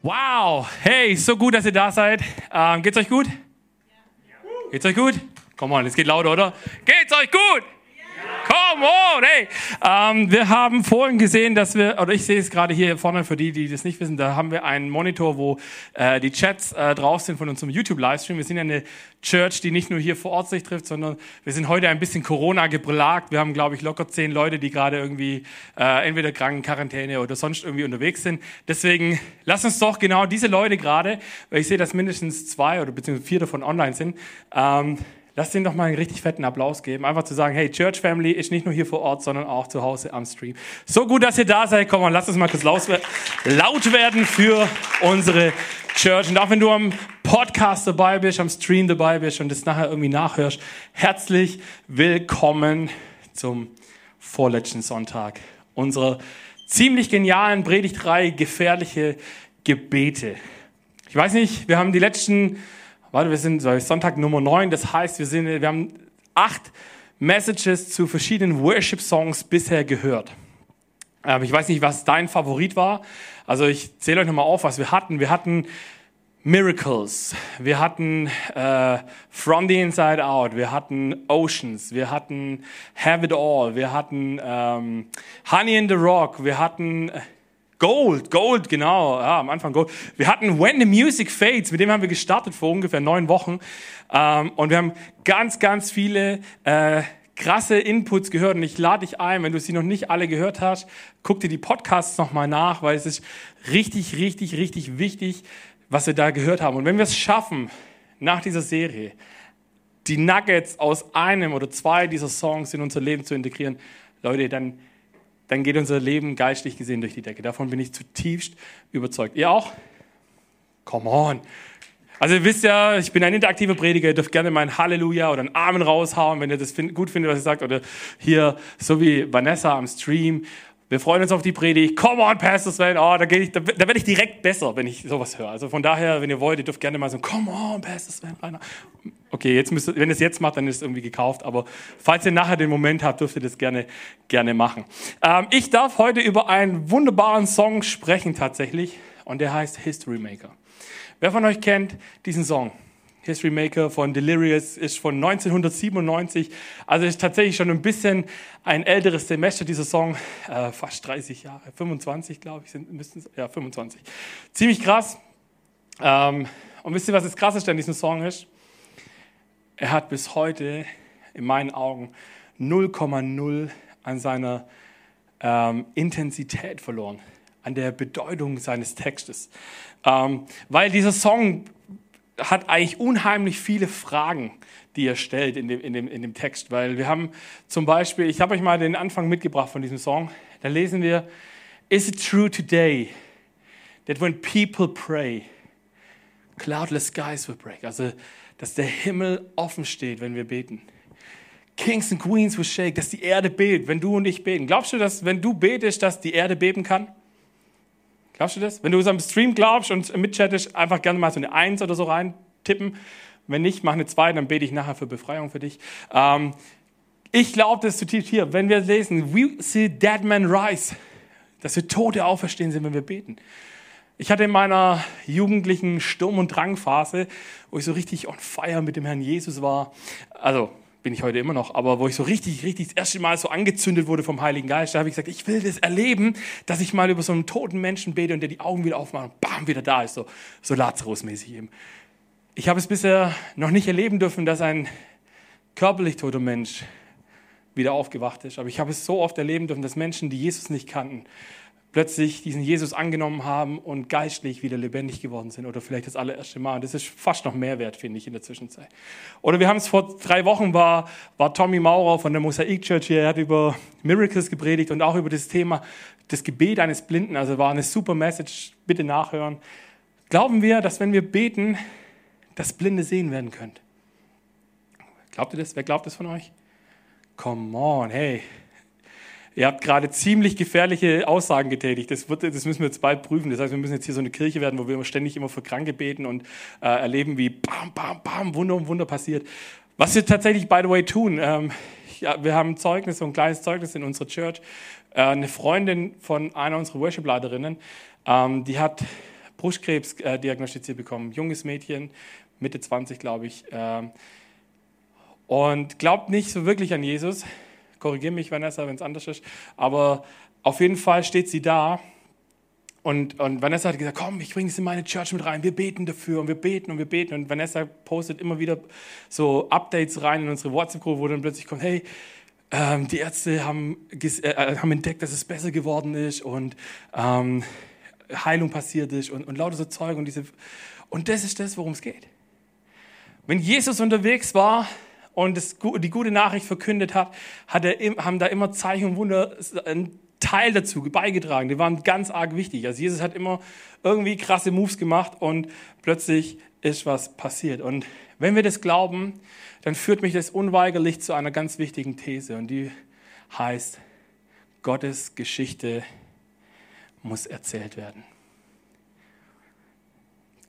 Wow, hey, so gut, dass ihr da seid. Ähm, geht's euch gut? Ja. Geht's euch gut? Komm on, es geht lauter, oder? Geht's euch gut? Come on, hey! Ähm, wir haben vorhin gesehen, dass wir, oder ich sehe es gerade hier vorne für die, die das nicht wissen, da haben wir einen Monitor, wo äh, die Chats äh, drauf sind von unserem YouTube-Livestream. Wir sind ja eine Church, die nicht nur hier vor Ort sich trifft, sondern wir sind heute ein bisschen Corona geplagt. Wir haben, glaube ich, locker zehn Leute, die gerade irgendwie äh, entweder krank, Quarantäne oder sonst irgendwie unterwegs sind. Deswegen lass uns doch genau diese Leute gerade, weil ich sehe, dass mindestens zwei oder beziehungsweise vier davon online sind, ähm, Lass denen doch mal einen richtig fetten Applaus geben. Einfach zu sagen, hey, Church Family ist nicht nur hier vor Ort, sondern auch zu Hause am Stream. So gut, dass ihr da seid. Komm mal, lass uns mal kurz laut werden für unsere Church. Und auch wenn du am Podcast dabei bist, am Stream dabei bist und das nachher irgendwie nachhörst, herzlich willkommen zum vorletzten Sonntag unserer ziemlich genialen Predigtreihe Gefährliche Gebete. Ich weiß nicht, wir haben die letzten Warte, wir sind Sonntag Nummer 9, das heißt, wir, sind, wir haben acht Messages zu verschiedenen Worship-Songs bisher gehört. Ähm, ich weiß nicht, was dein Favorit war. Also ich zähle euch nochmal auf, was wir hatten. Wir hatten Miracles, wir hatten äh, From the Inside Out, wir hatten Oceans, wir hatten Have It All, wir hatten ähm, Honey in the Rock, wir hatten äh, Gold, Gold, genau, ja, am Anfang Gold. Wir hatten When the Music Fades, mit dem haben wir gestartet vor ungefähr neun Wochen. Ähm, und wir haben ganz, ganz viele äh, krasse Inputs gehört. Und ich lade dich ein, wenn du sie noch nicht alle gehört hast, guck dir die Podcasts nochmal nach, weil es ist richtig, richtig, richtig wichtig, was wir da gehört haben. Und wenn wir es schaffen, nach dieser Serie, die Nuggets aus einem oder zwei dieser Songs in unser Leben zu integrieren, Leute, dann dann geht unser Leben geistlich gesehen durch die Decke. Davon bin ich zutiefst überzeugt. Ihr auch? Come on. Also ihr wisst ja, ich bin ein interaktiver Prediger, ihr dürft gerne mal ein Halleluja oder einen Amen raushauen, wenn ihr das gut findet, was ihr sagt. Oder hier, so wie Vanessa am Stream. Wir freuen uns auf die Predigt. Come on, Pastor Sven. Oh, da, ich, da, da werde ich direkt besser, wenn ich sowas höre. Also von daher, wenn ihr wollt, ihr dürft gerne mal so, come on, Pastor Sven. Rainer. Okay, jetzt müsst, wenn ihr es jetzt macht, dann ist es irgendwie gekauft. Aber falls ihr nachher den Moment habt, dürft ihr das gerne, gerne machen. Ähm, ich darf heute über einen wunderbaren Song sprechen tatsächlich. Und der heißt History Maker. Wer von euch kennt diesen Song? History Maker von Delirious ist von 1997. Also ist tatsächlich schon ein bisschen ein älteres Semester, dieser Song. Äh, fast 30 Jahre, 25 glaube ich, sind, müssten ja 25. Ziemlich krass. Ähm, und wisst ihr, was das Krasseste an diesem Song ist? Er hat bis heute in meinen Augen 0,0 an seiner ähm, Intensität verloren, an der Bedeutung seines Textes. Ähm, weil dieser Song hat eigentlich unheimlich viele Fragen, die er stellt in dem, in, dem, in dem Text. Weil wir haben zum Beispiel, ich habe euch mal den Anfang mitgebracht von diesem Song, da lesen wir, Is it true today that when people pray, cloudless skies will break? Also, dass der Himmel offen steht, wenn wir beten. Kings and Queens will shake, dass die Erde bebt, wenn du und ich beten. Glaubst du, dass wenn du betest, dass die Erde beben kann? Glaubst du das? Wenn du am Stream glaubst und mitchattest, einfach gerne mal so eine Eins oder so rein tippen. Wenn nicht, mach eine Zwei, dann bete ich nachher für Befreiung für dich. Ähm, ich glaube das zutiefst hier, wenn wir lesen, we see dead men rise, dass wir Tote auferstehen sind, wenn wir beten. Ich hatte in meiner jugendlichen Sturm- und Drangphase, wo ich so richtig on fire mit dem Herrn Jesus war, also bin ich heute immer noch, aber wo ich so richtig, richtig das erste Mal so angezündet wurde vom Heiligen Geist, da habe ich gesagt, ich will das erleben, dass ich mal über so einen toten Menschen bete und der die Augen wieder aufmacht und bam, wieder da ist, so, so Lazarus-mäßig eben. Ich habe es bisher noch nicht erleben dürfen, dass ein körperlich toter Mensch wieder aufgewacht ist, aber ich habe es so oft erleben dürfen, dass Menschen, die Jesus nicht kannten, plötzlich diesen Jesus angenommen haben und geistlich wieder lebendig geworden sind oder vielleicht das allererste Mal. Und das ist fast noch mehr wert, finde ich, in der Zwischenzeit. Oder wir haben es vor drei Wochen, war, war Tommy Maurer von der Mosaik Church hier, er hat über Miracles gepredigt und auch über das Thema das Gebet eines Blinden. Also war eine super Message, bitte nachhören. Glauben wir, dass wenn wir beten, dass Blinde sehen werden können? Glaubt ihr das? Wer glaubt das von euch? Come on, hey, Ihr habt gerade ziemlich gefährliche Aussagen getätigt. Das, wird, das müssen wir jetzt bald prüfen. Das heißt, wir müssen jetzt hier so eine Kirche werden, wo wir ständig immer für Kranke beten und äh, erleben, wie bam, bam, bam, Wunder um Wunder passiert. Was wir tatsächlich, by the way, tun, ähm, ja, wir haben ein Zeugnis, so ein kleines Zeugnis in unserer Church. Äh, eine Freundin von einer unserer Worship-Leiterinnen, ähm, die hat Brustkrebs äh, diagnostiziert bekommen. Junges Mädchen, Mitte 20, glaube ich. Ähm, und glaubt nicht so wirklich an Jesus. Korrigiere mich, Vanessa, wenn es anders ist. Aber auf jeden Fall steht sie da. Und, und Vanessa hat gesagt, komm, ich bringe es in meine Church mit rein. Wir beten dafür und wir beten und wir beten. Und Vanessa postet immer wieder so Updates rein in unsere WhatsApp-Gruppe, wo dann plötzlich kommt, hey, ähm, die Ärzte haben, äh, haben entdeckt, dass es besser geworden ist und ähm, Heilung passiert ist und, und lauter so Zeug. Und, diese, und das ist das, worum es geht. Wenn Jesus unterwegs war, und das, die gute Nachricht verkündet hat, hat er, haben da immer Zeichen und Wunder einen Teil dazu beigetragen. Die waren ganz arg wichtig. Also Jesus hat immer irgendwie krasse Moves gemacht und plötzlich ist was passiert. Und wenn wir das glauben, dann führt mich das unweigerlich zu einer ganz wichtigen These und die heißt, Gottes Geschichte muss erzählt werden.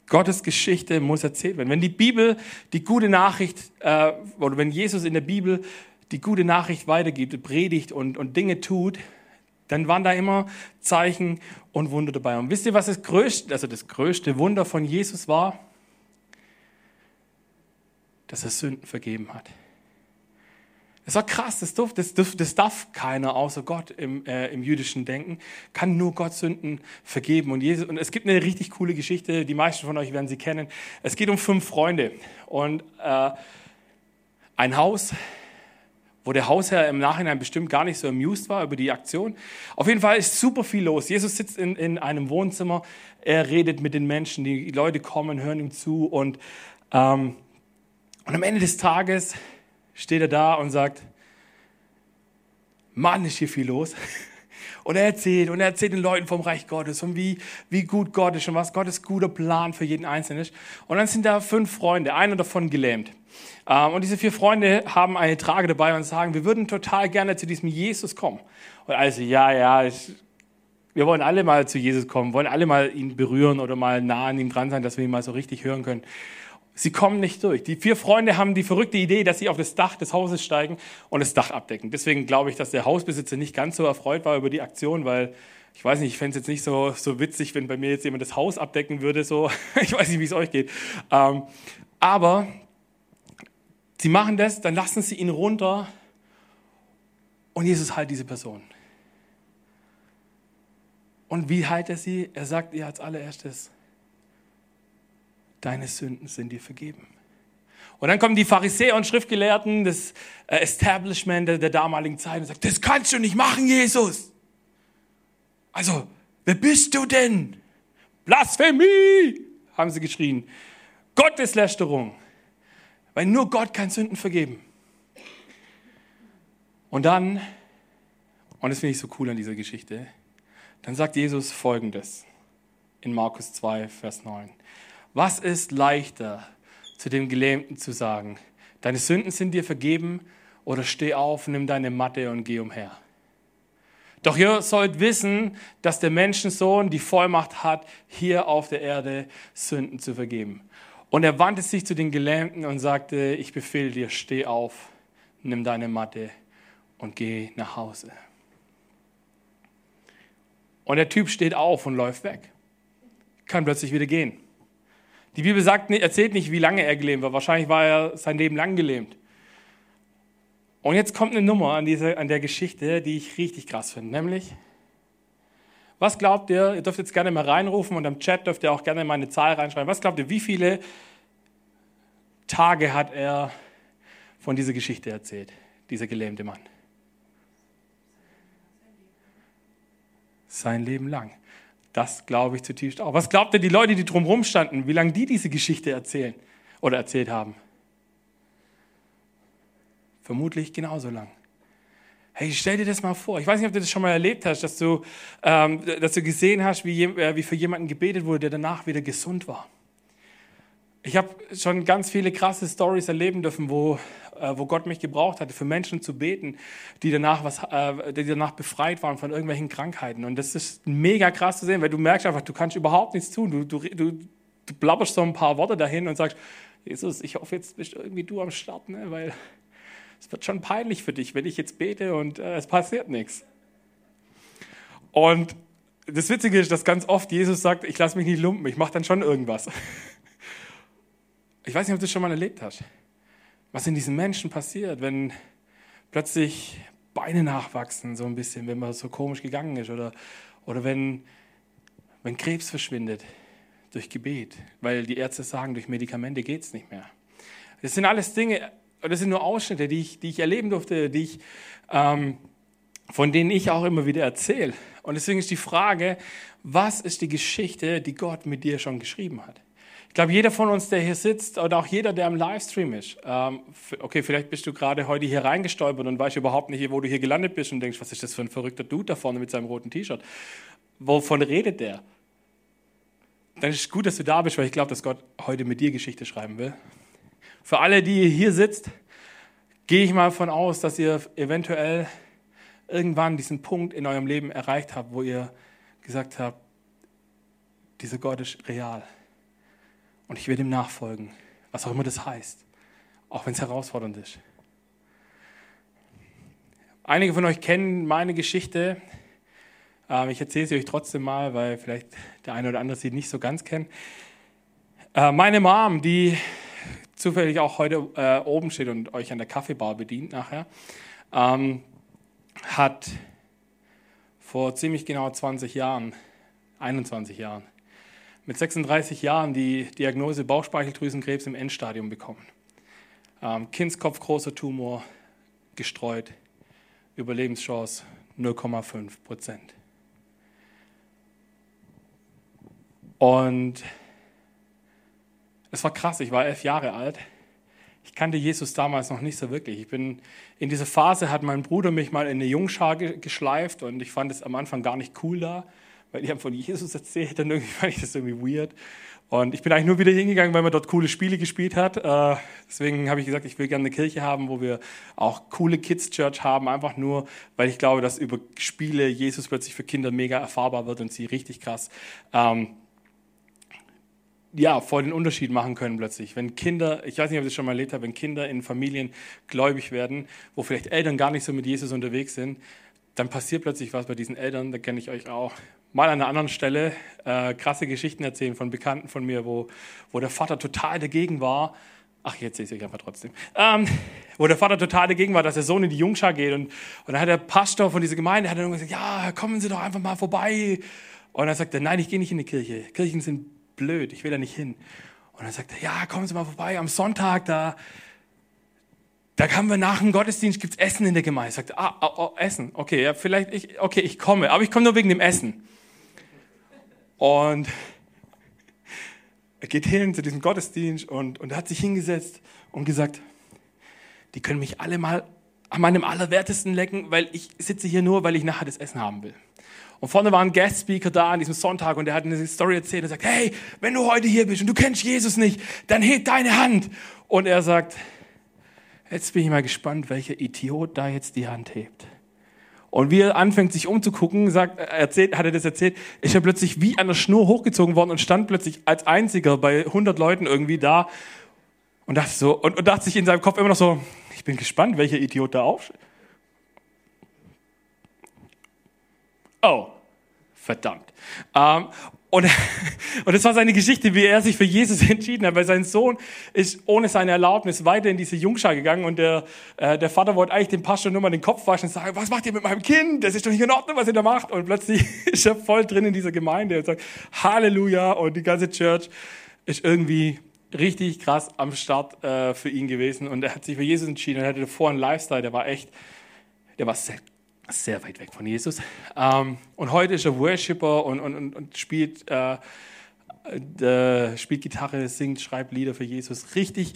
Gottes Geschichte muss erzählt werden. Wenn die Bibel die gute Nachricht, äh, oder wenn Jesus in der Bibel die gute Nachricht weitergibt, predigt und, und Dinge tut, dann waren da immer Zeichen und Wunder dabei. Und wisst ihr, was das größte, also das größte Wunder von Jesus war? Dass er Sünden vergeben hat. Das war krass, das darf, das, darf, das darf keiner außer Gott im, äh, im jüdischen Denken, kann nur Gott Sünden vergeben. Und, Jesus, und es gibt eine richtig coole Geschichte, die meisten von euch werden sie kennen. Es geht um fünf Freunde und äh, ein Haus, wo der Hausherr im Nachhinein bestimmt gar nicht so amused war über die Aktion. Auf jeden Fall ist super viel los. Jesus sitzt in, in einem Wohnzimmer, er redet mit den Menschen, die Leute kommen, hören ihm zu und, ähm, und am Ende des Tages steht er da und sagt, Mann, ist hier viel los. Und er erzählt, und er erzählt den Leuten vom Reich Gottes und wie, wie gut Gott ist und was Gottes guter Plan für jeden Einzelnen ist. Und dann sind da fünf Freunde, einer davon gelähmt. Ähm, und diese vier Freunde haben eine Trage dabei und sagen, wir würden total gerne zu diesem Jesus kommen. Und also, ja, ja, ich, wir wollen alle mal zu Jesus kommen, wollen alle mal ihn berühren oder mal nah an ihm dran sein, dass wir ihn mal so richtig hören können. Sie kommen nicht durch. Die vier Freunde haben die verrückte Idee, dass sie auf das Dach des Hauses steigen und das Dach abdecken. Deswegen glaube ich, dass der Hausbesitzer nicht ganz so erfreut war über die Aktion, weil ich weiß nicht, ich fände es jetzt nicht so, so witzig, wenn bei mir jetzt jemand das Haus abdecken würde. So. Ich weiß nicht, wie es euch geht. Ähm, aber sie machen das, dann lassen sie ihn runter und Jesus heilt diese Person. Und wie heilt er sie? Er sagt ihr als allererstes, deine Sünden sind dir vergeben. Und dann kommen die Pharisäer und Schriftgelehrten, das äh, Establishment der, der damaligen Zeit und sagt, das kannst du nicht machen, Jesus. Also, wer bist du denn? Blasphemie, haben sie geschrien. Gotteslästerung. Weil nur Gott kann Sünden vergeben. Und dann, und das finde ich so cool an dieser Geschichte, dann sagt Jesus folgendes in Markus 2, Vers 9. Was ist leichter, zu dem Gelähmten zu sagen, deine Sünden sind dir vergeben oder steh auf, nimm deine Matte und geh umher? Doch ihr sollt wissen, dass der Menschensohn die Vollmacht hat, hier auf der Erde Sünden zu vergeben. Und er wandte sich zu den Gelähmten und sagte, ich befehle dir, steh auf, nimm deine Matte und geh nach Hause. Und der Typ steht auf und läuft weg, kann plötzlich wieder gehen. Die Bibel sagt, erzählt nicht, wie lange er gelähmt war. Wahrscheinlich war er sein Leben lang gelähmt. Und jetzt kommt eine Nummer an, diese, an der Geschichte, die ich richtig krass finde. Nämlich, was glaubt ihr, ihr dürft jetzt gerne mal reinrufen und im Chat dürft ihr auch gerne mal eine Zahl reinschreiben. Was glaubt ihr, wie viele Tage hat er von dieser Geschichte erzählt, dieser gelähmte Mann? Sein Leben lang. Das glaube ich zutiefst auch. Was glaubt ihr, die Leute, die drumherum standen, wie lange die diese Geschichte erzählen oder erzählt haben? Vermutlich genauso lang. Hey, stell dir das mal vor. Ich weiß nicht, ob du das schon mal erlebt hast, dass du, ähm, dass du gesehen hast, wie, äh, wie für jemanden gebetet wurde, der danach wieder gesund war. Ich habe schon ganz viele krasse Stories erleben dürfen, wo, äh, wo Gott mich gebraucht hatte, für Menschen zu beten, die danach, was, äh, die danach befreit waren von irgendwelchen Krankheiten. Und das ist mega krass zu sehen, weil du merkst einfach, du kannst überhaupt nichts tun. Du, du, du, du blabberst so ein paar Worte dahin und sagst, Jesus, ich hoffe, jetzt bist irgendwie du am Start, ne? weil es wird schon peinlich für dich, wenn ich jetzt bete und äh, es passiert nichts. Und das Witzige ist, dass ganz oft Jesus sagt, ich lasse mich nicht lumpen, ich mache dann schon irgendwas. Ich weiß nicht, ob du das schon mal erlebt hast. Was in diesen Menschen passiert, wenn plötzlich Beine nachwachsen, so ein bisschen, wenn man so komisch gegangen ist. Oder, oder wenn, wenn Krebs verschwindet durch Gebet, weil die Ärzte sagen, durch Medikamente geht es nicht mehr. Das sind alles Dinge, das sind nur Ausschnitte, die ich, die ich erleben durfte, die ich, ähm, von denen ich auch immer wieder erzähle. Und deswegen ist die Frage, was ist die Geschichte, die Gott mit dir schon geschrieben hat? Ich glaube, jeder von uns, der hier sitzt oder auch jeder, der im Livestream ist, ähm, okay, vielleicht bist du gerade heute hier reingestolpert und weißt überhaupt nicht, wo du hier gelandet bist und denkst, was ist das für ein verrückter Dude da vorne mit seinem roten T-Shirt? Wovon redet der? Dann ist es gut, dass du da bist, weil ich glaube, dass Gott heute mit dir Geschichte schreiben will. Für alle, die hier sitzt, gehe ich mal von aus, dass ihr eventuell irgendwann diesen Punkt in eurem Leben erreicht habt, wo ihr gesagt habt, dieser Gott ist real und ich werde ihm nachfolgen, was auch immer das heißt, auch wenn es herausfordernd ist. Einige von euch kennen meine Geschichte. Ähm, ich erzähle sie euch trotzdem mal, weil vielleicht der eine oder andere sie nicht so ganz kennt. Äh, meine Mom, die zufällig auch heute äh, oben steht und euch an der Kaffeebar bedient nachher, ähm, hat vor ziemlich genau 20 Jahren, 21 Jahren, mit 36 Jahren die Diagnose Bauchspeicheldrüsenkrebs im Endstadium bekommen. Ähm, Kindskopf, großer Tumor, gestreut, Überlebenschance 0,5 Prozent. Und es war krass, ich war elf Jahre alt. Ich kannte Jesus damals noch nicht so wirklich. Ich bin in dieser Phase hat mein Bruder mich mal in eine Jungschar geschleift und ich fand es am Anfang gar nicht cool da weil die haben von Jesus erzählt, dann irgendwie fand ich das irgendwie weird. Und ich bin eigentlich nur wieder hingegangen, weil man dort coole Spiele gespielt hat. Äh, deswegen habe ich gesagt, ich will gerne eine Kirche haben, wo wir auch coole Kids Church haben, einfach nur, weil ich glaube, dass über Spiele Jesus plötzlich für Kinder mega erfahrbar wird und sie richtig krass ähm, ja, voll den Unterschied machen können plötzlich. Wenn Kinder, ich weiß nicht, ob ich das schon mal erlebt habe, wenn Kinder in Familien gläubig werden, wo vielleicht Eltern gar nicht so mit Jesus unterwegs sind, dann passiert plötzlich was bei diesen Eltern, da kenne ich euch auch, mal an einer anderen Stelle äh, krasse Geschichten erzählen von Bekannten von mir, wo, wo der Vater total dagegen war. Ach, jetzt sehe ich es einfach trotzdem. Ähm, wo der Vater total dagegen war, dass der Sohn in die Jungschar geht. Und, und dann hat der Pastor von dieser Gemeinde hat dann gesagt, ja, kommen Sie doch einfach mal vorbei. Und dann sagt er, nein, ich gehe nicht in die Kirche. Kirchen sind blöd, ich will da nicht hin. Und dann sagt er, ja, kommen Sie mal vorbei am Sonntag, da, da haben wir nach dem Gottesdienst gibt's Essen in der Gemeinde. Sagt, ah, oh, oh, Essen, okay, ja, vielleicht, ich, okay, ich komme, aber ich komme nur wegen dem Essen. Und er geht hin zu diesem Gottesdienst und, und hat sich hingesetzt und gesagt, die können mich alle mal an meinem Allerwertesten lecken, weil ich sitze hier nur, weil ich nachher das Essen haben will. Und vorne war ein Guest Speaker da an diesem Sonntag und der hat eine Story erzählt und sagt, hey, wenn du heute hier bist und du kennst Jesus nicht, dann heb deine Hand. Und er sagt, jetzt bin ich mal gespannt, welcher Idiot da jetzt die Hand hebt. Und wie er anfängt, sich umzugucken, sagt, erzählt, hat er das erzählt, ist er plötzlich wie an der Schnur hochgezogen worden und stand plötzlich als einziger bei 100 Leuten irgendwie da und dachte so, und, und dachte sich in seinem Kopf immer noch so, ich bin gespannt, welcher Idiot da aufsteht. Oh, verdammt. Ähm, und, und das war seine Geschichte, wie er sich für Jesus entschieden hat, weil sein Sohn ist ohne seine Erlaubnis weiter in diese Jungschar gegangen und der, äh, der Vater wollte eigentlich dem Pastor nur mal den Kopf waschen und sagen, was macht ihr mit meinem Kind? Das ist doch nicht in Ordnung, was ihr da macht. Und plötzlich ist er voll drin in dieser Gemeinde und sagt, Halleluja und die ganze Church ist irgendwie richtig krass am Start äh, für ihn gewesen und er hat sich für Jesus entschieden und er hatte davor einen Lifestyle, der war echt, der war sehr weit weg von Jesus. Ähm, und heute ist er Worshipper und, und, und, spielt, äh, äh, spielt Gitarre, singt, schreibt Lieder für Jesus. Richtig,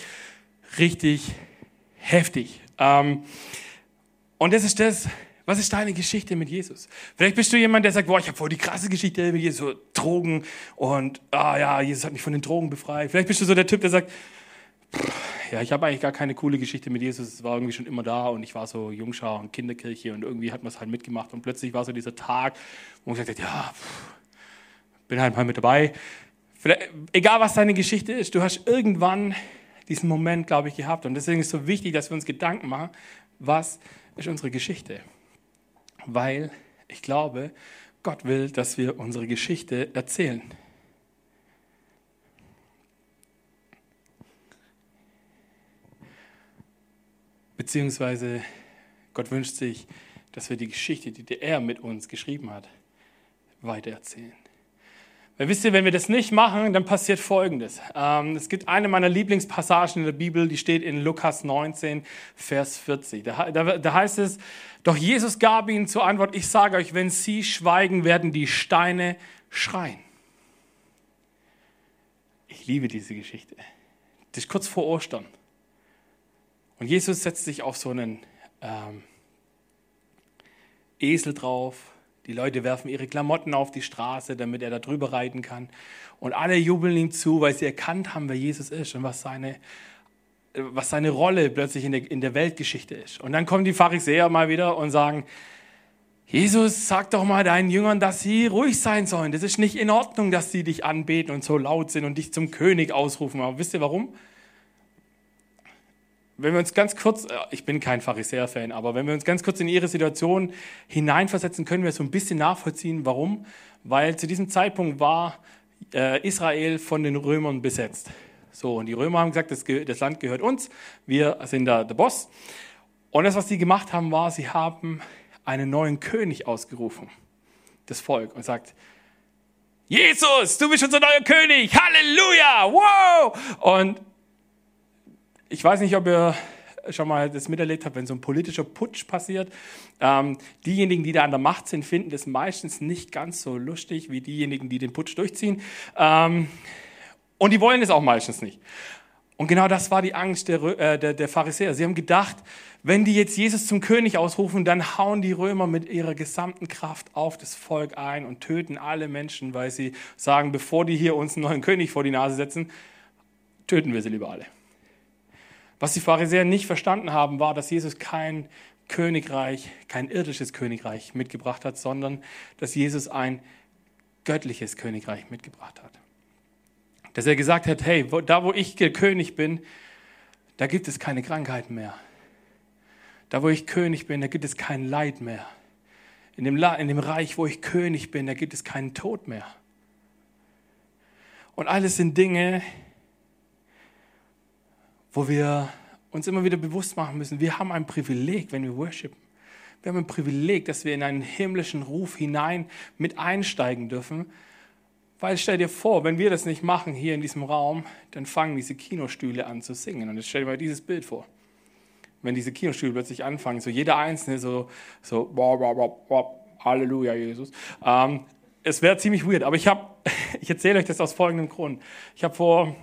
richtig heftig. Ähm, und das ist das, was ist deine Geschichte mit Jesus? Vielleicht bist du jemand, der sagt, boah, ich habe voll die krasse Geschichte mit Jesus, Drogen und ah ja, Jesus hat mich von den Drogen befreit. Vielleicht bist du so der Typ, der sagt, ja, ich habe eigentlich gar keine coole Geschichte mit Jesus. Es war irgendwie schon immer da und ich war so Jungschar und Kinderkirche und irgendwie hat man es halt mitgemacht und plötzlich war so dieser Tag, wo man gesagt hat, ja, bin halt mal mit dabei. Vielleicht, egal was deine Geschichte ist, du hast irgendwann diesen Moment, glaube ich, gehabt und deswegen ist es so wichtig, dass wir uns Gedanken machen, was ist unsere Geschichte? Weil ich glaube, Gott will, dass wir unsere Geschichte erzählen. Beziehungsweise Gott wünscht sich, dass wir die Geschichte, die er mit uns geschrieben hat, weitererzählen. Weil wisst ihr, wenn wir das nicht machen, dann passiert Folgendes. Ähm, es gibt eine meiner Lieblingspassagen in der Bibel, die steht in Lukas 19, Vers 40. Da, da, da heißt es, doch Jesus gab ihnen zur Antwort, ich sage euch, wenn sie schweigen, werden die Steine schreien. Ich liebe diese Geschichte. Das ist kurz vor Ostern. Und Jesus setzt sich auf so einen ähm, Esel drauf. Die Leute werfen ihre Klamotten auf die Straße, damit er da drüber reiten kann. Und alle jubeln ihm zu, weil sie erkannt haben, wer Jesus ist und was seine, was seine Rolle plötzlich in der, in der Weltgeschichte ist. Und dann kommen die Pharisäer mal wieder und sagen, Jesus, sag doch mal deinen Jüngern, dass sie ruhig sein sollen. Das ist nicht in Ordnung, dass sie dich anbeten und so laut sind und dich zum König ausrufen. Aber wisst ihr warum? Wenn wir uns ganz kurz, äh, ich bin kein Pharisäer-Fan, aber wenn wir uns ganz kurz in ihre Situation hineinversetzen, können wir so ein bisschen nachvollziehen, warum. Weil zu diesem Zeitpunkt war äh, Israel von den Römern besetzt. So, und die Römer haben gesagt, das, Land gehört uns, wir sind da der Boss. Und das, was sie gemacht haben, war, sie haben einen neuen König ausgerufen, das Volk, und sagt, Jesus, du bist unser neuer König, Halleluja, wow! Und ich weiß nicht, ob ihr schon mal das miterlebt habt, wenn so ein politischer Putsch passiert. Ähm, diejenigen, die da an der Macht sind, finden das meistens nicht ganz so lustig wie diejenigen, die den Putsch durchziehen. Ähm, und die wollen es auch meistens nicht. Und genau das war die Angst der, äh, der, der Pharisäer. Sie haben gedacht, wenn die jetzt Jesus zum König ausrufen, dann hauen die Römer mit ihrer gesamten Kraft auf das Volk ein und töten alle Menschen, weil sie sagen, bevor die hier uns einen neuen König vor die Nase setzen, töten wir sie lieber alle. Was die Pharisäer nicht verstanden haben, war, dass Jesus kein Königreich, kein irdisches Königreich mitgebracht hat, sondern dass Jesus ein göttliches Königreich mitgebracht hat. Dass er gesagt hat, hey, da wo ich König bin, da gibt es keine Krankheiten mehr. Da wo ich König bin, da gibt es kein Leid mehr. In dem, in dem Reich, wo ich König bin, da gibt es keinen Tod mehr. Und alles sind Dinge, wo wir uns immer wieder bewusst machen müssen, wir haben ein Privileg, wenn wir worshipen. Wir haben ein Privileg, dass wir in einen himmlischen Ruf hinein mit einsteigen dürfen. Weil stell dir vor, wenn wir das nicht machen hier in diesem Raum, dann fangen diese Kinostühle an zu singen. Und jetzt stell dir mal dieses Bild vor. Wenn diese Kinostühle plötzlich anfangen, so jeder Einzelne so, so, boah, boah, boah, boah, Halleluja, Jesus. Ähm, es wäre ziemlich weird, aber ich habe, ich erzähle euch das aus folgendem Grund. Ich habe vor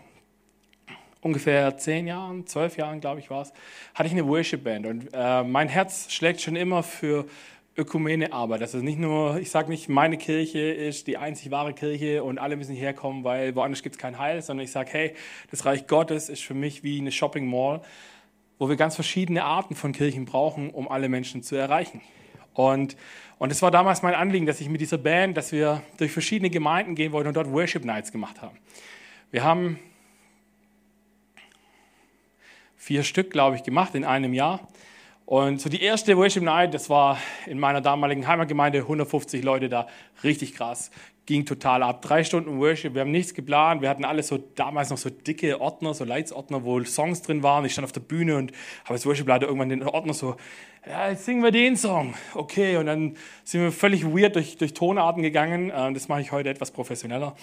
ungefähr zehn Jahren, zwölf Jahren, glaube ich, war es, hatte ich eine Worship-Band. Und äh, mein Herz schlägt schon immer für Ökumene-Arbeit. Also nicht nur, ich sage nicht, meine Kirche ist die einzig wahre Kirche und alle müssen hierher kommen, weil woanders gibt es kein Heil, sondern ich sage, hey, das Reich Gottes ist für mich wie eine Shopping-Mall, wo wir ganz verschiedene Arten von Kirchen brauchen, um alle Menschen zu erreichen. Und, und es war damals mein Anliegen, dass ich mit dieser Band, dass wir durch verschiedene Gemeinden gehen wollten und dort Worship Nights gemacht haben. Wir haben vier Stück, glaube ich, gemacht in einem Jahr. Und so die erste Worship Night, das war in meiner damaligen Heimatgemeinde, 150 Leute da, richtig krass, ging total ab. Drei Stunden Worship, wir haben nichts geplant, wir hatten alles so, damals noch so dicke Ordner, so Leitsordner, wo Songs drin waren. Ich stand auf der Bühne und habe als Worship-Leiter irgendwann den Ordner so, ja, jetzt singen wir den Song. Okay, und dann sind wir völlig weird durch, durch Tonarten gegangen. Ähm, das mache ich heute etwas professioneller.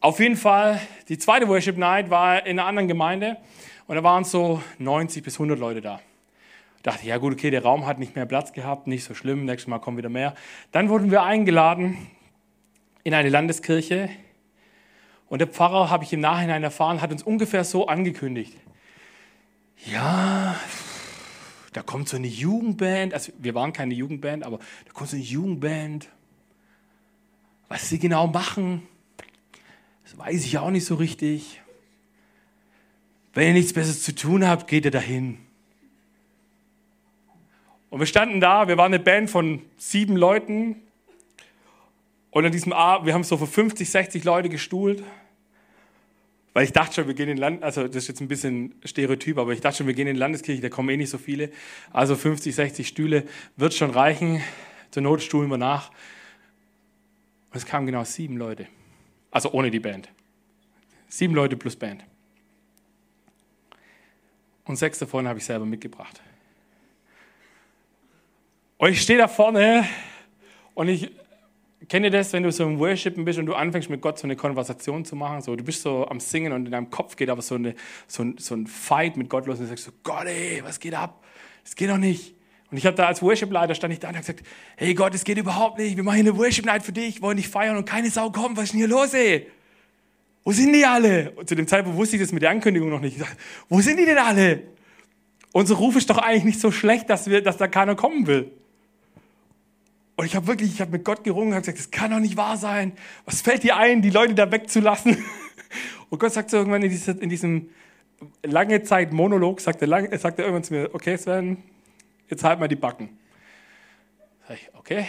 Auf jeden Fall, die zweite Worship Night war in einer anderen Gemeinde. Und da waren so 90 bis 100 Leute da. Dachte, ja gut, okay, der Raum hat nicht mehr Platz gehabt, nicht so schlimm, nächstes Mal kommen wieder mehr. Dann wurden wir eingeladen in eine Landeskirche und der Pfarrer, habe ich im Nachhinein erfahren, hat uns ungefähr so angekündigt. Ja, da kommt so eine Jugendband, also wir waren keine Jugendband, aber da kommt so eine Jugendband. Was sie genau machen, das weiß ich auch nicht so richtig. Wenn ihr nichts Besseres zu tun habt, geht ihr dahin. Und wir standen da, wir waren eine Band von sieben Leuten. Und an diesem Abend, wir haben so für 50, 60 Leute gestuhlt. Weil ich dachte schon, wir gehen in Land, also das ist jetzt ein bisschen Stereotyp, aber ich dachte schon, wir gehen in Landeskirche, da kommen eh nicht so viele. Also 50, 60 Stühle wird schon reichen. Zur Not stuhlen wir nach. Und es kamen genau sieben Leute. Also ohne die Band. Sieben Leute plus Band. Und sechs davon habe ich selber mitgebracht. Und ich stehe da vorne und ich kenne das, wenn du so im Worshipen bist und du anfängst mit Gott so eine Konversation zu machen. So, du bist so am Singen und in deinem Kopf geht aber so, eine, so, ein, so ein Fight mit Gott los und du sagst so, Gott, ey, was geht ab? Das geht doch nicht. Und ich habe da als Worship-Leiter stand ich da und habe gesagt, hey Gott, es geht überhaupt nicht. Wir machen hier eine Worship-Night für dich, wollen dich feiern und keine Sau kommt. Was ist denn hier los, ey? Wo sind die alle? Und zu dem Zeitpunkt wusste ich das mit der Ankündigung noch nicht. Ich sag, wo sind die denn alle? Unser Ruf ist doch eigentlich nicht so schlecht, dass, wir, dass da keiner kommen will. Und ich habe wirklich, ich habe mit Gott gerungen, habe gesagt, das kann doch nicht wahr sein. Was fällt dir ein, die Leute da wegzulassen? Und Gott sagt so irgendwann in, dieser, in diesem lange Zeit Monolog, sagt er, lang, sagt er irgendwann zu mir, okay Sven, jetzt halt mal die Backen. Sag ich, okay.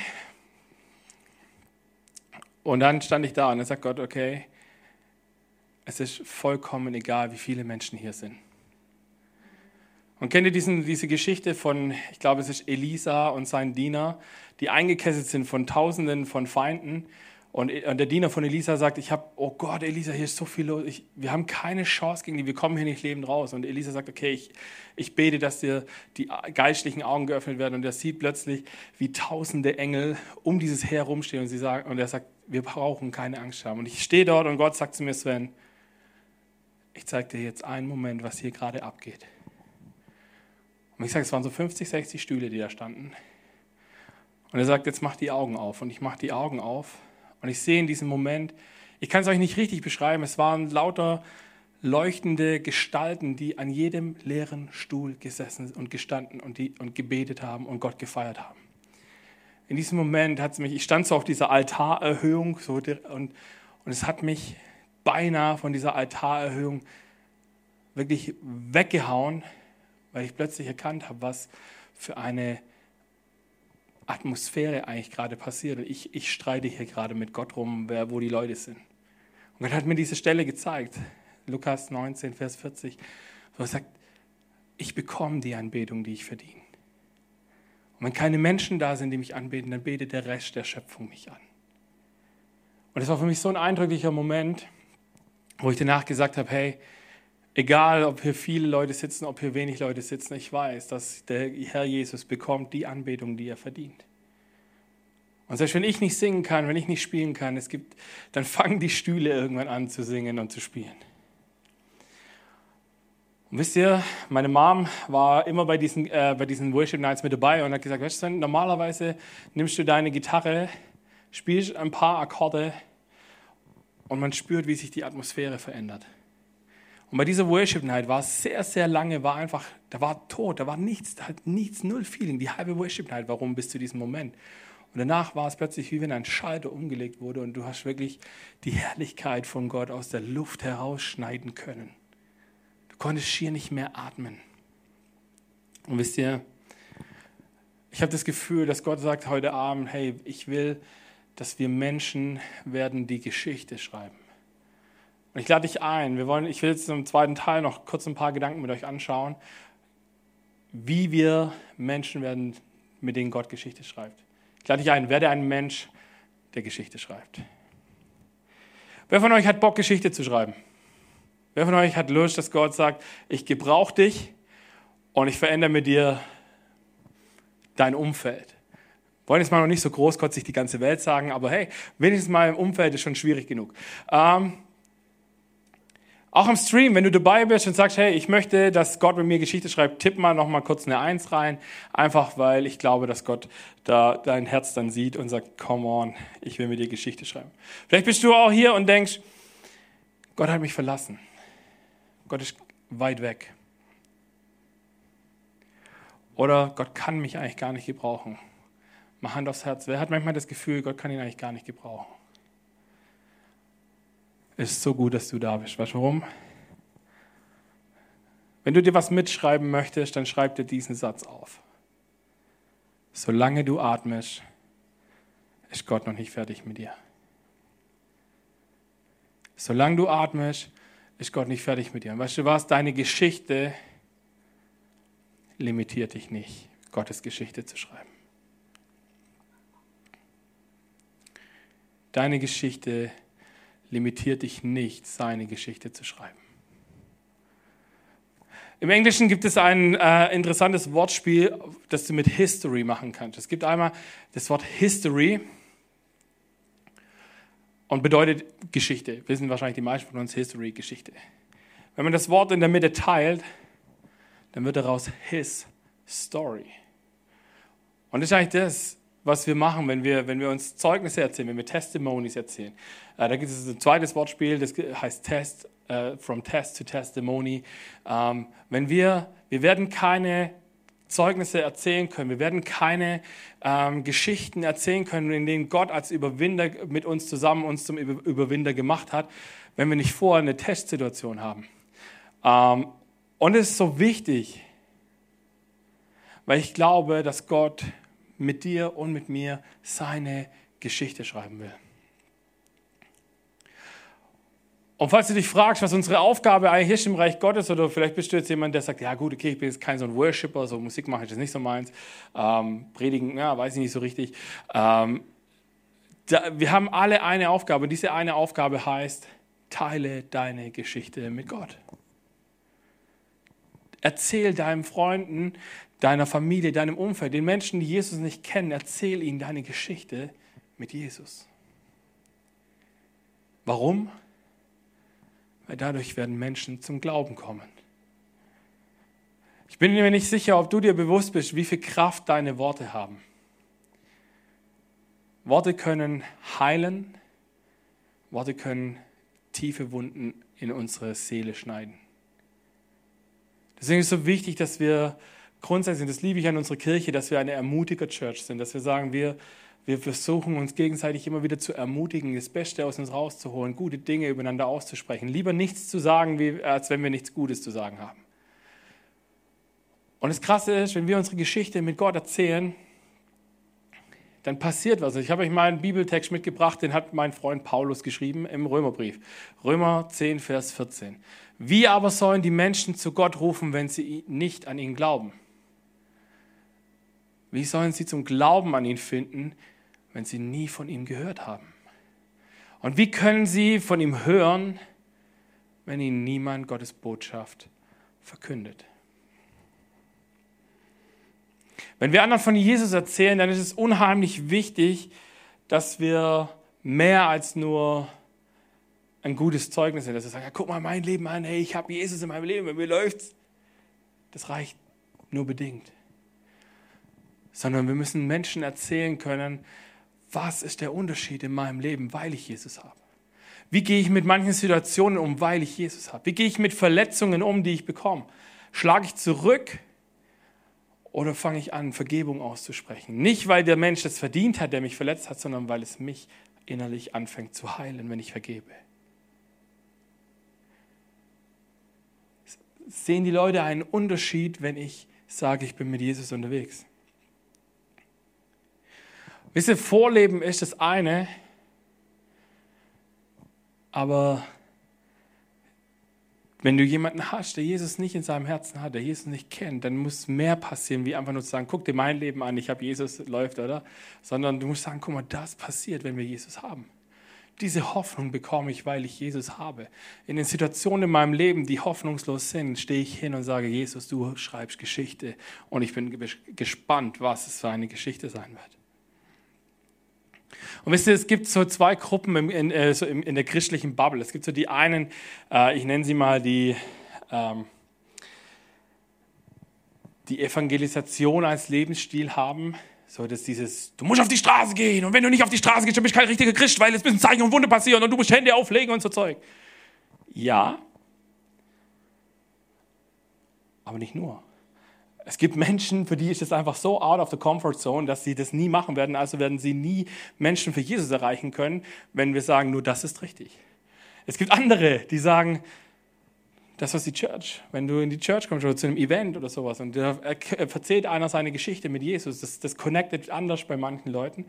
Und dann stand ich da und dann sagt Gott, okay, es ist vollkommen egal, wie viele Menschen hier sind. Und kennt ihr diesen, diese Geschichte von, ich glaube, es ist Elisa und sein Diener, die eingekesselt sind von Tausenden von Feinden und, der Diener von Elisa sagt, ich habe, oh Gott, Elisa, hier ist so viel los, ich, wir haben keine Chance gegen die, wir kommen hier nicht lebend raus. Und Elisa sagt, okay, ich, ich bete, dass dir die geistlichen Augen geöffnet werden. Und er sieht plötzlich, wie tausende Engel um dieses Heer rumstehen. Und, sie sagen, und er sagt, wir brauchen keine Angst haben. Und ich stehe dort und Gott sagt zu mir, Sven, ich zeige dir jetzt einen Moment, was hier gerade abgeht. Und ich sage, es waren so 50, 60 Stühle, die da standen. Und er sagt, jetzt mach die Augen auf. Und ich mache die Augen auf. Und ich sehe in diesem Moment, ich kann es euch nicht richtig beschreiben, es waren lauter leuchtende Gestalten, die an jedem leeren Stuhl gesessen und gestanden und, die, und gebetet haben und Gott gefeiert haben. In diesem Moment hat es mich, ich stand so auf dieser Altarerhöhung so, und, und es hat mich beinahe von dieser Altarerhöhung wirklich weggehauen, weil ich plötzlich erkannt habe, was für eine Atmosphäre eigentlich gerade passiert. Ich, ich streite hier gerade mit Gott rum, wer, wo die Leute sind. Und Gott hat mir diese Stelle gezeigt, Lukas 19, Vers 40, wo er sagt, ich bekomme die Anbetung, die ich verdiene. Und wenn keine Menschen da sind, die mich anbeten, dann betet der Rest der Schöpfung mich an. Und das war für mich so ein eindrücklicher Moment, wo ich danach gesagt habe, hey, egal ob hier viele Leute sitzen, ob hier wenig Leute sitzen, ich weiß, dass der Herr Jesus bekommt die Anbetung, die er verdient. Und selbst wenn ich nicht singen kann, wenn ich nicht spielen kann, es gibt, dann fangen die Stühle irgendwann an zu singen und zu spielen. Und wisst ihr, meine Mom war immer bei diesen, äh, bei diesen Worship Nights mit dabei und hat gesagt, weißt du, normalerweise nimmst du deine Gitarre, spielst ein paar Akkorde und man spürt, wie sich die Atmosphäre verändert. Und bei dieser Worship Night war es sehr, sehr lange, war einfach, da war tot, da war nichts, da hat nichts, null Feeling. Die halbe Worship Night war rum bis zu diesem Moment. Und danach war es plötzlich wie wenn ein Schalter umgelegt wurde und du hast wirklich die Herrlichkeit von Gott aus der Luft herausschneiden können. Du konntest schier nicht mehr atmen. Und wisst ihr, ich habe das Gefühl, dass Gott sagt heute Abend, hey, ich will, dass wir Menschen werden, die Geschichte schreiben. Und ich lade dich ein, wir wollen, ich will jetzt im zweiten Teil noch kurz ein paar Gedanken mit euch anschauen, wie wir Menschen werden, mit denen Gott Geschichte schreibt. Ich lade dich ein, werde ein Mensch, der Geschichte schreibt. Wer von euch hat Bock, Geschichte zu schreiben? Wer von euch hat Lust, dass Gott sagt, ich gebrauche dich und ich verändere mit dir dein Umfeld? Wollen jetzt mal noch nicht so großkotzig die ganze Welt sagen, aber hey, wenigstens mal im Umfeld ist schon schwierig genug. Ähm, auch im Stream, wenn du dabei bist und sagst, hey, ich möchte, dass Gott mit mir Geschichte schreibt, tipp mal noch mal kurz eine Eins rein. Einfach, weil ich glaube, dass Gott da dein Herz dann sieht und sagt, come on, ich will mit dir Geschichte schreiben. Vielleicht bist du auch hier und denkst, Gott hat mich verlassen. Gott ist weit weg. Oder Gott kann mich eigentlich gar nicht gebrauchen. Mach Hand aufs Herz. Wer hat manchmal das Gefühl, Gott kann ihn eigentlich gar nicht gebrauchen? Es ist so gut, dass du da bist. Weißt du warum? Wenn du dir was mitschreiben möchtest, dann schreib dir diesen Satz auf. Solange du atmest, ist Gott noch nicht fertig mit dir. Solange du atmest, ist Gott nicht fertig mit dir. Und weißt du was? Deine Geschichte limitiert dich nicht, Gottes Geschichte zu schreiben. Deine Geschichte limitiert dich nicht, seine Geschichte zu schreiben. Im Englischen gibt es ein äh, interessantes Wortspiel, das du mit History machen kannst. Es gibt einmal das Wort History und bedeutet Geschichte. Wissen wahrscheinlich die meisten von uns History, Geschichte. Wenn man das Wort in der Mitte teilt, dann wird daraus His Story. Und das ist eigentlich das, was wir machen, wenn wir, wenn wir uns Zeugnisse erzählen, wenn wir Testimonies erzählen. Äh, da gibt es ein zweites Wortspiel, das heißt Test, äh, from Test to Testimony. Ähm, wenn wir, wir werden keine Zeugnisse erzählen können, wir werden keine ähm, Geschichten erzählen können, in denen Gott als Überwinder mit uns zusammen uns zum Überwinder gemacht hat, wenn wir nicht vorher eine Testsituation haben. Ähm, und es ist so wichtig, weil ich glaube, dass Gott mit dir und mit mir seine Geschichte schreiben will. Und falls du dich fragst, was unsere Aufgabe eigentlich ist im Reich Gottes, oder vielleicht bist du jetzt jemand, der sagt, ja gut, okay, ich bin jetzt kein so ein Worshipper, so Musik mache ich jetzt nicht so meins, ähm, Predigen, ja, weiß ich nicht so richtig. Ähm, da, wir haben alle eine Aufgabe und diese eine Aufgabe heißt, teile deine Geschichte mit Gott. Erzähl deinen Freunden, deiner Familie, deinem Umfeld, den Menschen, die Jesus nicht kennen, erzähl ihnen deine Geschichte mit Jesus. Warum? Weil dadurch werden Menschen zum Glauben kommen. Ich bin mir nicht sicher, ob du dir bewusst bist, wie viel Kraft deine Worte haben. Worte können heilen, Worte können tiefe Wunden in unsere Seele schneiden. Deswegen ist es so wichtig, dass wir grundsätzlich, das liebe ich an unserer Kirche, dass wir eine ermutiger Church sind, dass wir sagen, wir, wir versuchen uns gegenseitig immer wieder zu ermutigen, das Beste aus uns rauszuholen, gute Dinge übereinander auszusprechen. Lieber nichts zu sagen, als wenn wir nichts Gutes zu sagen haben. Und das Krasse ist, wenn wir unsere Geschichte mit Gott erzählen, dann passiert was. Ich habe euch mal einen Bibeltext mitgebracht, den hat mein Freund Paulus geschrieben im Römerbrief. Römer 10, Vers 14. Wie aber sollen die Menschen zu Gott rufen, wenn sie nicht an ihn glauben? Wie sollen sie zum Glauben an ihn finden, wenn sie nie von ihm gehört haben? Und wie können sie von ihm hören, wenn ihnen niemand Gottes Botschaft verkündet? Wenn wir anderen von Jesus erzählen, dann ist es unheimlich wichtig, dass wir mehr als nur ein gutes Zeugnis sind, dass wir sagen, ja, guck mal mein Leben an, hey, ich habe Jesus in meinem Leben, bei mir läuft's. Das reicht nur bedingt. Sondern wir müssen Menschen erzählen können, was ist der Unterschied in meinem Leben, weil ich Jesus habe. Wie gehe ich mit manchen Situationen um, weil ich Jesus habe? Wie gehe ich mit Verletzungen um, die ich bekomme? Schlage ich zurück oder fange ich an, Vergebung auszusprechen? Nicht, weil der Mensch es verdient hat, der mich verletzt hat, sondern weil es mich innerlich anfängt zu heilen, wenn ich vergebe. Sehen die Leute einen Unterschied, wenn ich sage, ich bin mit Jesus unterwegs? Wisst ihr, Vorleben ist das eine, aber wenn du jemanden hast, der Jesus nicht in seinem Herzen hat, der Jesus nicht kennt, dann muss mehr passieren, wie einfach nur zu sagen, guck dir mein Leben an, ich habe Jesus, läuft, oder? Sondern du musst sagen, guck mal, das passiert, wenn wir Jesus haben. Diese Hoffnung bekomme ich, weil ich Jesus habe. In den Situationen in meinem Leben, die hoffnungslos sind, stehe ich hin und sage, Jesus, du schreibst Geschichte und ich bin gespannt, was es für eine Geschichte sein wird. Und wisst ihr, es gibt so zwei Gruppen in, in, äh, so in, in der christlichen Bubble. Es gibt so die einen, äh, ich nenne sie mal die, ähm, die Evangelisation als Lebensstil haben. So, dass dieses, du musst auf die Straße gehen und wenn du nicht auf die Straße gehst, dann bist du kein richtiger Christ, weil es müssen Zeichen und Wunder passieren und du musst Hände auflegen und so Zeug. Ja, aber nicht nur. Es gibt Menschen, für die ist es einfach so out of the comfort zone, dass sie das nie machen werden. Also werden sie nie Menschen für Jesus erreichen können, wenn wir sagen, nur das ist richtig. Es gibt andere, die sagen, das ist die Church. Wenn du in die Church kommst oder zu einem Event oder sowas und da erzählt einer seine Geschichte mit Jesus, das, das connectet anders bei manchen Leuten.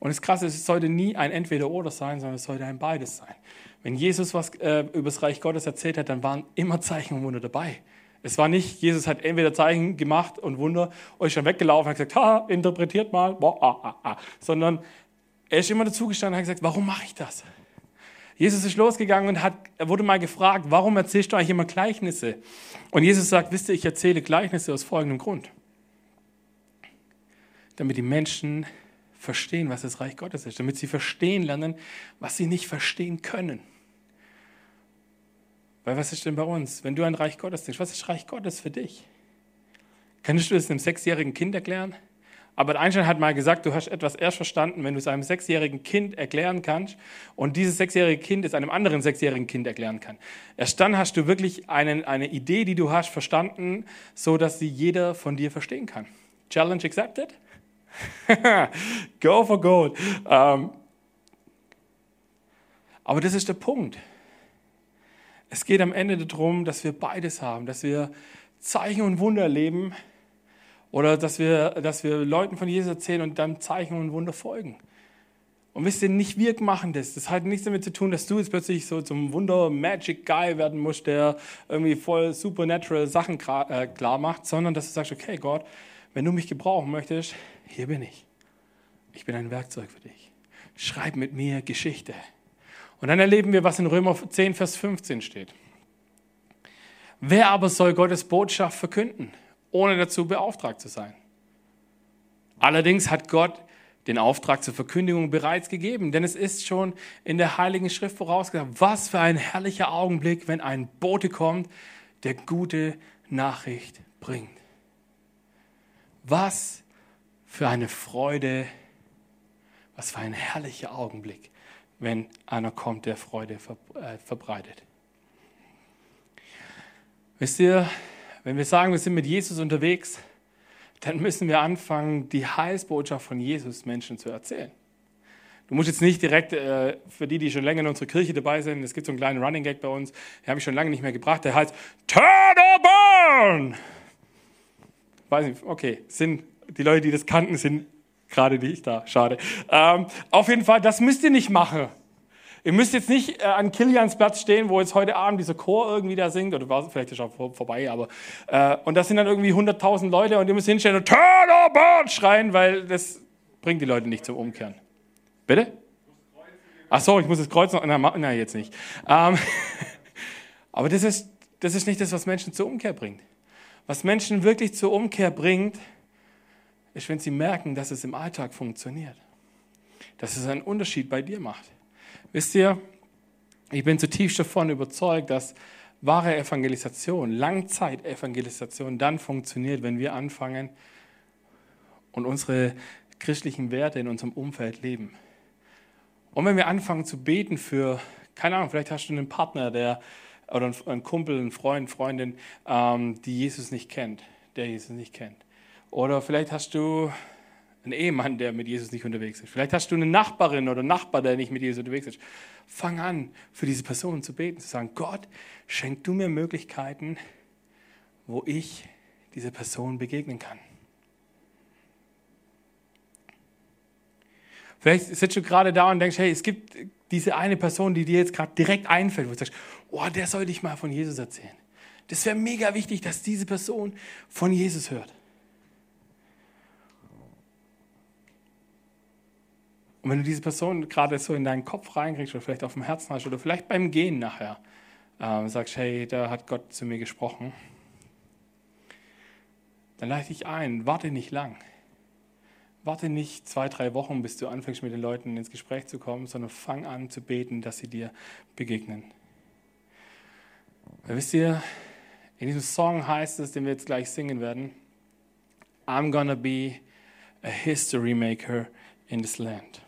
Und das Krasse ist, es sollte nie ein Entweder-Oder sein, sondern es sollte ein Beides sein. Wenn Jesus was äh, über das Reich Gottes erzählt hat, dann waren immer Zeichen und Wunder dabei. Es war nicht, Jesus hat entweder Zeichen gemacht und Wunder und ist dann weggelaufen und hat gesagt, ha, interpretiert mal, boah, ah, ah, ah. sondern er ist immer dazugestanden und hat gesagt, warum mache ich das? Jesus ist losgegangen und hat, er wurde mal gefragt, warum erzählst du eigentlich immer Gleichnisse? Und Jesus sagt, wisst ihr, ich erzähle Gleichnisse aus folgendem Grund. Damit die Menschen verstehen, was das Reich Gottes ist, damit sie verstehen lernen, was sie nicht verstehen können. Weil was ist denn bei uns? Wenn du an Reich Gottes denkst, was ist Reich Gottes für dich? Kannst du das einem sechsjährigen Kind erklären? Aber Einstein hat mal gesagt, du hast etwas erst verstanden, wenn du es einem sechsjährigen Kind erklären kannst und dieses sechsjährige Kind es einem anderen sechsjährigen Kind erklären kann. Erst dann hast du wirklich einen, eine Idee, die du hast, verstanden, so dass sie jeder von dir verstehen kann. Challenge accepted? Go for gold. Ähm, aber das ist der Punkt. Es geht am Ende darum, dass wir beides haben, dass wir Zeichen und Wunder erleben oder dass wir, dass wir Leuten von Jesus erzählen und dann Zeichen und Wunder folgen. Und wisst ihr, nicht wir machen das. Das hat nichts damit zu tun, dass du jetzt plötzlich so zum Wunder-Magic-Guy werden musst, der irgendwie voll supernatural Sachen äh, klar macht, sondern dass du sagst, okay Gott, wenn du mich gebrauchen möchtest, hier bin ich. Ich bin ein Werkzeug für dich. Schreib mit mir Geschichte. Und dann erleben wir, was in Römer 10, Vers 15 steht. Wer aber soll Gottes Botschaft verkünden, ohne dazu beauftragt zu sein? Allerdings hat Gott den Auftrag zur Verkündigung bereits gegeben, denn es ist schon in der Heiligen Schrift vorausgesagt, was für ein herrlicher Augenblick, wenn ein Bote kommt, der gute Nachricht bringt. Was für eine Freude, was für ein herrlicher Augenblick, wenn einer kommt, der Freude äh, verbreitet. Wisst ihr, wenn wir sagen, wir sind mit Jesus unterwegs, dann müssen wir anfangen, die Heilsbotschaft von Jesus Menschen zu erzählen. Du musst jetzt nicht direkt, äh, für die, die schon länger in unserer Kirche dabei sind, es gibt so einen kleinen Running Gag bei uns, den habe ich schon lange nicht mehr gebracht, der heißt Turn or Burn. Weiß nicht, okay, sind die Leute, die das kannten, sind gerade nicht da. Schade. Ähm, auf jeden Fall, das müsst ihr nicht machen. Ihr müsst jetzt nicht äh, an Kilians Platz stehen, wo jetzt heute Abend dieser Chor irgendwie da singt, oder war vielleicht ist auch vor, vorbei, aber äh, und das sind dann irgendwie 100.000 Leute und ihr müsst hinstellen und Turn or schreien, weil das bringt die Leute nicht zum Umkehren. Bitte? Ach so, ich muss das Kreuz noch, na, na jetzt nicht. Ähm, aber das ist, das ist nicht das, was Menschen zur Umkehr bringt. Was Menschen wirklich zur Umkehr bringt, ist, wenn sie merken, dass es im Alltag funktioniert. Dass es einen Unterschied bei dir macht. Wisst ihr, ich bin zutiefst davon überzeugt, dass wahre Evangelisation, Langzeit-Evangelisation dann funktioniert, wenn wir anfangen und unsere christlichen Werte in unserem Umfeld leben. Und wenn wir anfangen zu beten für, keine Ahnung, vielleicht hast du einen Partner, der oder einen Kumpel, einen Freund, Freundin, ähm, die Jesus nicht kennt, der Jesus nicht kennt. Oder vielleicht hast du einen Ehemann, der mit Jesus nicht unterwegs ist. Vielleicht hast du eine Nachbarin oder Nachbar, der nicht mit Jesus unterwegs ist. Fang an, für diese Person zu beten, zu sagen, Gott, schenk du mir Möglichkeiten, wo ich dieser Person begegnen kann. Vielleicht sitzt du gerade da und denkst, hey, es gibt diese eine Person, die dir jetzt gerade direkt einfällt, wo du sagst, oh, der soll dich mal von Jesus erzählen. Das wäre mega wichtig, dass diese Person von Jesus hört. Und wenn du diese Person gerade so in deinen Kopf reinkriegst oder vielleicht auf dem Herzen hast oder vielleicht beim Gehen nachher äh, sagst, hey, da hat Gott zu mir gesprochen, dann leite ich ein, warte nicht lang. Warte nicht zwei, drei Wochen, bis du anfängst, mit den Leuten ins Gespräch zu kommen, sondern fang an zu beten, dass sie dir begegnen. Weil wisst ihr, in diesem Song heißt es, den wir jetzt gleich singen werden, I'm gonna be a history maker in this land.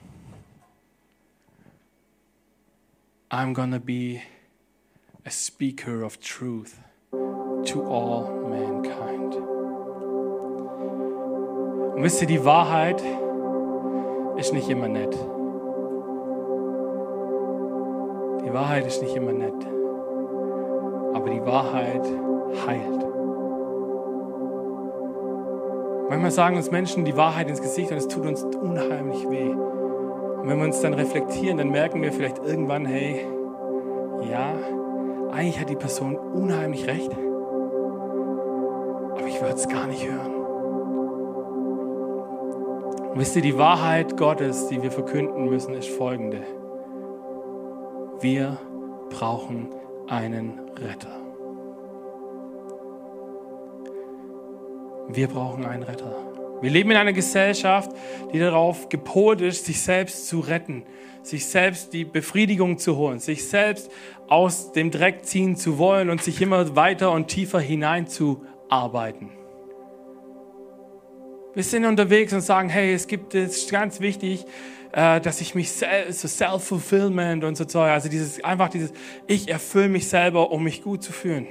I'm gonna be a speaker of truth to all mankind. Und wisst ihr, die Wahrheit ist nicht immer nett. Die Wahrheit ist nicht immer nett. Aber die Wahrheit heilt. Manchmal sagen uns Menschen die Wahrheit ins Gesicht und es tut uns unheimlich weh. Und wenn wir uns dann reflektieren, dann merken wir vielleicht irgendwann, hey, ja, eigentlich hat die Person unheimlich recht, aber ich würde es gar nicht hören. Und wisst ihr, die Wahrheit Gottes, die wir verkünden müssen, ist folgende. Wir brauchen einen Retter. Wir brauchen einen Retter. Wir leben in einer Gesellschaft, die darauf gepolt ist, sich selbst zu retten, sich selbst die Befriedigung zu holen, sich selbst aus dem Dreck ziehen zu wollen und sich immer weiter und tiefer hineinzuarbeiten. Wir sind unterwegs und sagen, hey, es gibt, es ganz wichtig, äh, dass ich mich so self-fulfillment und so Zeug, also dieses, einfach dieses, ich erfülle mich selber, um mich gut zu fühlen.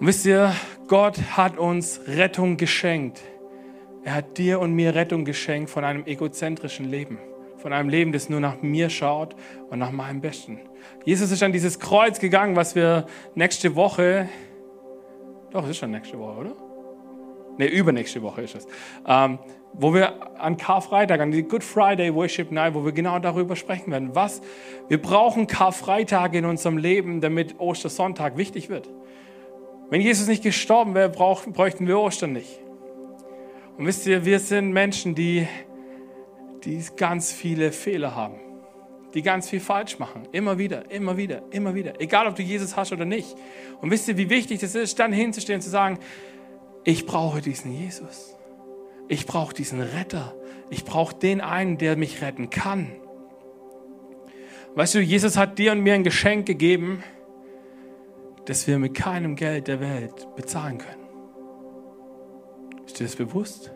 Und wisst ihr, Gott hat uns Rettung geschenkt. Er hat dir und mir Rettung geschenkt von einem egozentrischen Leben. Von einem Leben, das nur nach mir schaut und nach meinem Besten. Jesus ist an dieses Kreuz gegangen, was wir nächste Woche, doch, es ist schon nächste Woche, oder? Ne, übernächste Woche ist es. Ähm, wo wir an Karfreitag, an die Good Friday Worship Night, wo wir genau darüber sprechen werden. Was? Wir brauchen Karfreitag in unserem Leben, damit Ostersonntag wichtig wird. Wenn Jesus nicht gestorben wäre, bräuchten wir Ostern nicht. Und wisst ihr, wir sind Menschen, die, die ganz viele Fehler haben, die ganz viel falsch machen. Immer wieder, immer wieder, immer wieder. Egal, ob du Jesus hast oder nicht. Und wisst ihr, wie wichtig es ist, dann hinzustehen und zu sagen, ich brauche diesen Jesus. Ich brauche diesen Retter. Ich brauche den einen, der mich retten kann. Weißt du, Jesus hat dir und mir ein Geschenk gegeben, das wir mit keinem Geld der Welt bezahlen können. Ist dir das bewusst?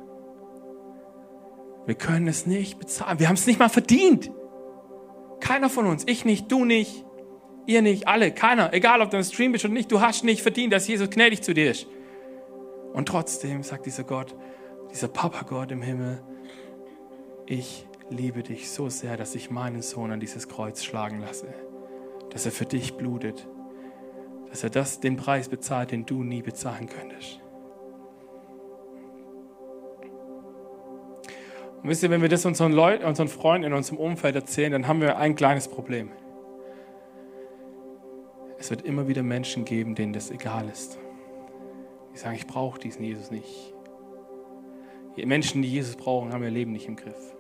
Wir können es nicht bezahlen. Wir haben es nicht mal verdient. Keiner von uns. Ich nicht, du nicht, ihr nicht, alle, keiner. Egal, ob du im Stream bist oder nicht, du hast nicht verdient, dass Jesus gnädig zu dir ist. Und trotzdem sagt dieser Gott, dieser Papa Gott im Himmel, ich liebe dich so sehr, dass ich meinen Sohn an dieses Kreuz schlagen lasse, dass er für dich blutet, dass er das, den Preis bezahlt, den du nie bezahlen könntest. Und wisst ihr, wenn wir das unseren Leuten, unseren Freunden in unserem Umfeld erzählen, dann haben wir ein kleines Problem. Es wird immer wieder Menschen geben, denen das egal ist. Die sagen, ich brauche diesen Jesus nicht. Die Menschen, die Jesus brauchen, haben ihr Leben nicht im Griff.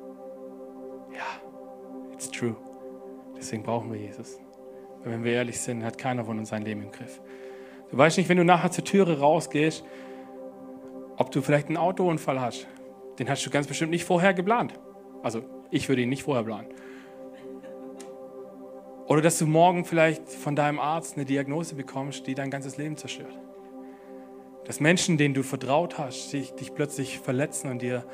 Ja, it's true. Deswegen brauchen wir Jesus. Wenn wir ehrlich sind, hat keiner von uns sein Leben im Griff. Du weißt nicht, wenn du nachher zur Türe rausgehst, ob du vielleicht einen Autounfall hast. Den hast du ganz bestimmt nicht vorher geplant. Also ich würde ihn nicht vorher planen. Oder dass du morgen vielleicht von deinem Arzt eine Diagnose bekommst, die dein ganzes Leben zerstört. Dass Menschen, denen du vertraut hast, dich, dich plötzlich verletzen und dir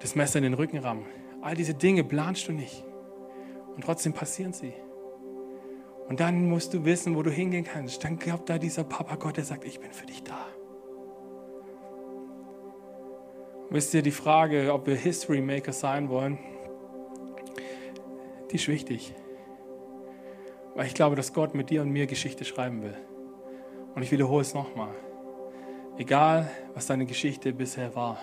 das Messer in den Rücken rammen. All diese Dinge planst du nicht. Und trotzdem passieren sie. Und dann musst du wissen, wo du hingehen kannst. Dann glaubt da dieser Papa Gott, der sagt, ich bin für dich da. wisst ihr, die Frage, ob wir History Maker sein wollen, die ist wichtig. Weil ich glaube, dass Gott mit dir und mir Geschichte schreiben will. Und ich wiederhole es nochmal. Egal, was deine Geschichte bisher war,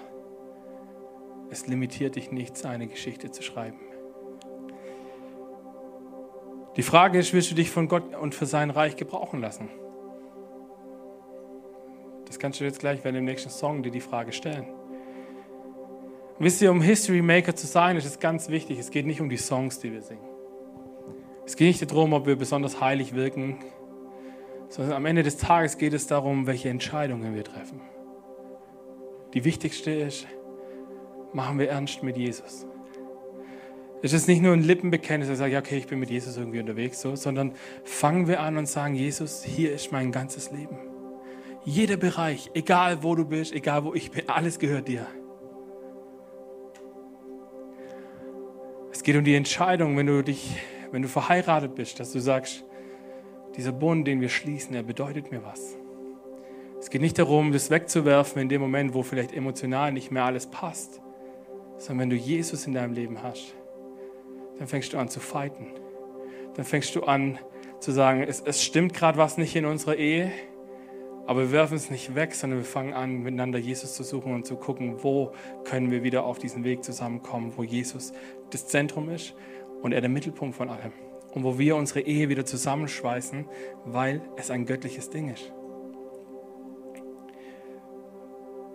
es limitiert dich nicht, seine Geschichte zu schreiben. Die Frage ist, willst du dich von Gott und für sein Reich gebrauchen lassen? Das kannst du jetzt gleich bei dem nächsten Song dir die Frage stellen. Wisst ihr, um History Maker zu sein, ist es ganz wichtig, es geht nicht um die Songs, die wir singen. Es geht nicht darum, ob wir besonders heilig wirken, sondern am Ende des Tages geht es darum, welche Entscheidungen wir treffen. Die wichtigste ist, machen wir ernst mit Jesus. Es ist nicht nur ein Lippenbekenntnis, dass ich sage, okay, ich bin mit Jesus irgendwie unterwegs, so, sondern fangen wir an und sagen, Jesus, hier ist mein ganzes Leben. Jeder Bereich, egal wo du bist, egal wo ich bin, alles gehört dir. Es geht um die Entscheidung, wenn du dich, wenn du verheiratet bist, dass du sagst, dieser Bund, den wir schließen, der bedeutet mir was. Es geht nicht darum, das wegzuwerfen in dem Moment, wo vielleicht emotional nicht mehr alles passt, sondern wenn du Jesus in deinem Leben hast dann fängst du an zu fighten. Dann fängst du an zu sagen, es, es stimmt gerade was nicht in unserer Ehe, aber wir werfen es nicht weg, sondern wir fangen an, miteinander Jesus zu suchen und zu gucken, wo können wir wieder auf diesen Weg zusammenkommen, wo Jesus das Zentrum ist und er der Mittelpunkt von allem. Und wo wir unsere Ehe wieder zusammenschweißen, weil es ein göttliches Ding ist.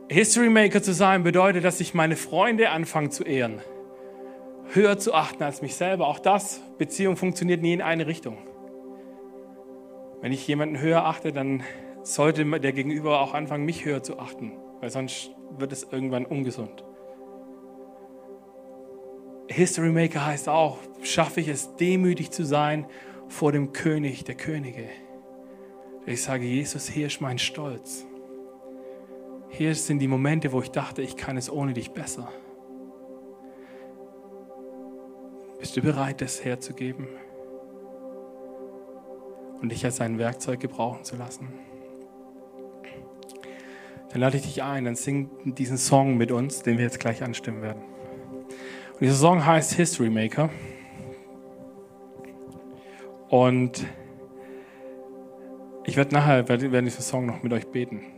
History Maker zu sein bedeutet, dass ich meine Freunde anfange zu ehren, höher zu achten als mich selber. Auch das, Beziehung funktioniert nie in eine Richtung. Wenn ich jemanden höher achte, dann sollte der Gegenüber auch anfangen, mich höher zu achten, weil sonst wird es irgendwann ungesund. History Maker heißt auch, schaffe ich es, demütig zu sein vor dem König der Könige. Ich sage, Jesus, hier ist mein Stolz. Hier sind die Momente, wo ich dachte, ich kann es ohne dich besser. Bist du bereit, das herzugeben? Und dich als ein Werkzeug gebrauchen zu lassen? Dann lade ich dich ein, dann sing diesen Song mit uns, den wir jetzt gleich anstimmen werden. Und dieser Song heißt History Maker. Und ich werde nachher, während diesem Song noch mit euch beten.